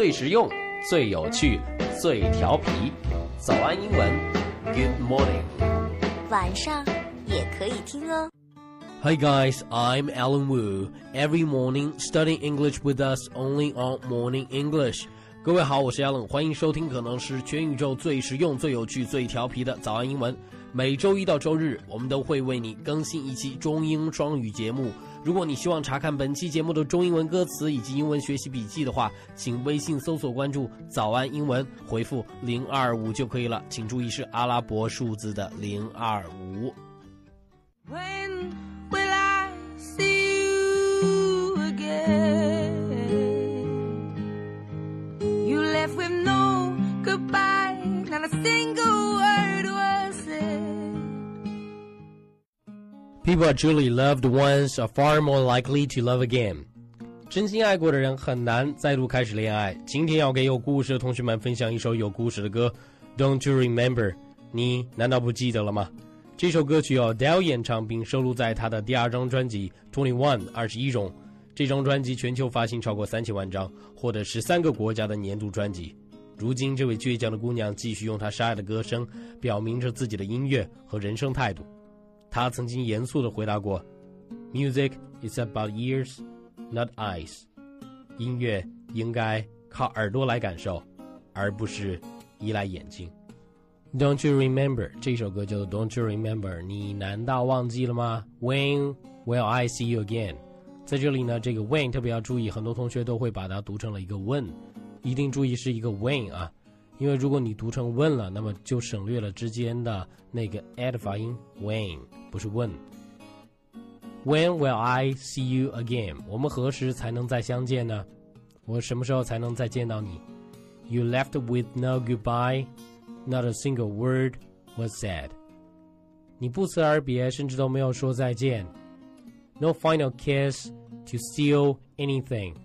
最实用、最有趣、最调皮。早安英文，Good morning。晚上也可以听哦。Hi guys, I'm Alan Wu. Every morning, studying English with us only on Morning English. 各位好，我是 Alan，欢迎收听可能是全宇宙最实用、最有趣、最调皮的早安英文。每周一到周日，我们都会为你更新一期中英双语节目。如果你希望查看本期节目的中英文歌词以及英文学习笔记的话，请微信搜索关注“早安英文”，回复零二五就可以了。请注意是阿拉伯数字的零二五。People are truly loved once are far more likely to love again。真心爱过的人很难再度开始恋爱。今天要给有故事的同学们分享一首有故事的歌，Don't you remember？你难道不记得了吗？这首歌曲由 Adele 演唱，并收录在他的第二张专辑《Twenty One》二十一中。这张专辑全球发行超过三千万张，获得十三个国家的年度专辑。如今，这位倔强的姑娘继续用她沙哑的歌声，表明着自己的音乐和人生态度。他曾经严肃地回答过：“Music is about ears, not eyes。音乐应该靠耳朵来感受，而不是依赖眼睛。” Don't you remember？这首歌叫做 Don't you remember？你难道忘记了吗？When will I see you again？在这里呢，这个 when 特别要注意，很多同学都会把它读成了一个 when，一定注意是一个 when 啊，因为如果你读成 when 了，那么就省略了之间的那个 a 的发音 when，不是 when。When will I see you again？我们何时才能再相见呢？我什么时候才能再见到你？You left with no goodbye, not a single word was said。你不辞而别，甚至都没有说再见。No final kiss to seal anything。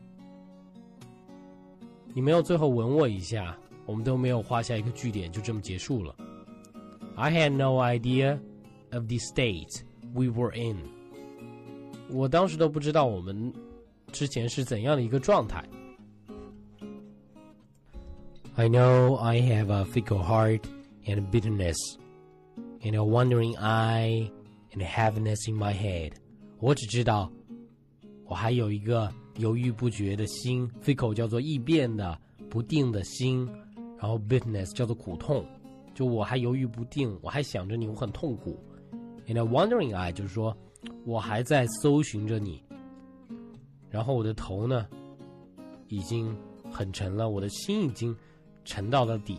你没有最后吻我一下， 我们都没有画下一个句点，就这么结束了。I had no idea of the state we were in。我当时都不知道我们之前是怎样的一个状态。I know I have a fickle heart and bitterness, and a wandering eye and heaviness in my head. 我只知道，我还有一个犹豫不决的心，fickle 叫做易变的、不定的心， 然后 bitterness 叫做苦痛，就我还犹豫不定，我还想着你，我很痛苦。And a wandering eye 就是说我还在搜寻着你，然后我的头呢，已经很沉了，我的心已经沉到了底。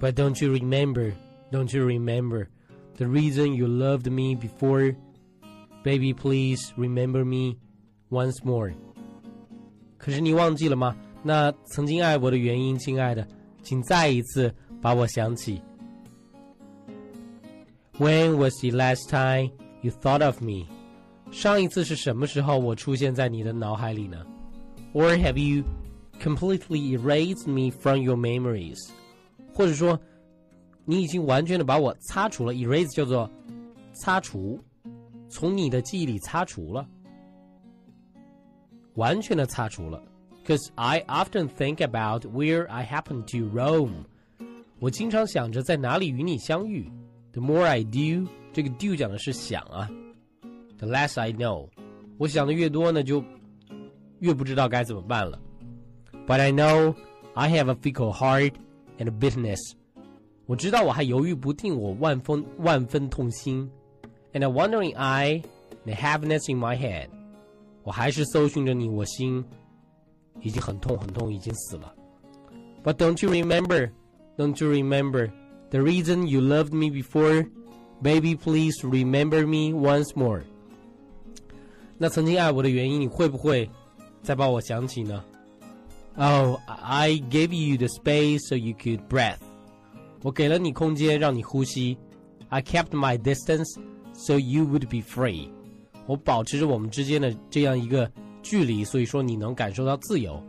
But don't you remember? Don't you remember the reason you loved me before? Baby, please remember me once more. 可是你忘记了吗？那曾经爱我的原因，亲爱的， 请再一次把我想起。When was the last time you thought of me? 上一次是什么时候我出现在你的脑海里呢？Or have you completely erased me from your memories? 或者说，你已经完全的把我擦除了？Erase 叫做擦除，从你的记忆里擦除了，完全的擦除了。Because I often think about where I happen to roam. 我经常想着在哪里与你相遇。The more I do，这个 do 讲的是想啊。The less I know，我想的越多呢，就越不知道该怎么办了。But I know I have a fickle heart and a bitterness。我知道我还犹豫不定，我万分万分痛心。And a wandering eye and a heaviness in my head。我还是搜寻着你，我心 已经很痛很痛，已经死了。But don't you remember? Don't you remember the reason you loved me before? Baby, please remember me once more. 那曾经爱我的原因，你会不会再把我想起呢？Oh, I gave you the space so you could breathe. 我给了你空间，让你呼吸。I kept my distance so you would be free. 我保持着我们之间的这样一个 距离，所以说你能感受到自由。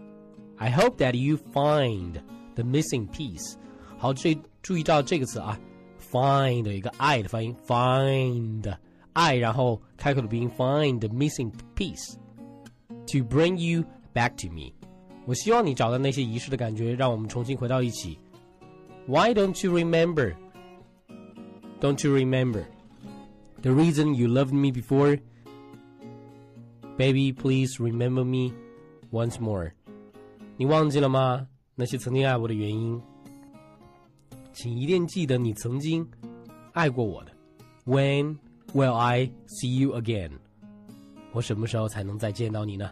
I hope that you find the missing piece. 好，这注意到这个词啊，find 一个 i 的发音，find i，然后开口的鼻音，find the missing piece to bring you back to me， 我希望你找到那些遗失的感觉，让我们重新回到一起。Why don't you remember? Don't you remember the reason you loved me before? Baby, please remember me once more. 你忘记了吗？那些曾经爱我的原因，请一定记得你曾经爱过我的。When will I see you again？我什么时候才能再见到你呢？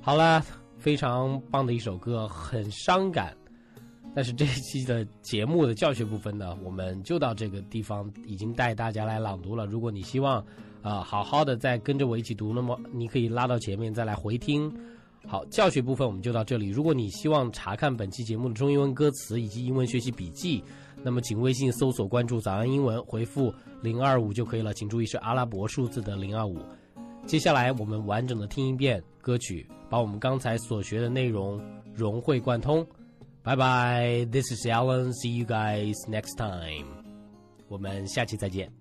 好了，非常棒的一首歌，很伤感。但是这一期的节目的教学部分呢，我们就到这个地方，已经带大家来朗读了。如果你希望啊好好的再跟着我一起读，那么你可以拉到前面再来回听。好，教学部分我们就到这里。如果你希望查看本期节目的中英文歌词以及英文学习笔记，那么请微信搜索关注“早安英文”，回复零二五就可以了。请注意是阿拉伯数字的零二五。接下来我们完整的听一遍歌曲，把我们刚才所学的内容融会贯通。拜拜，This is Alan. See you guys next time. 我们下期再见。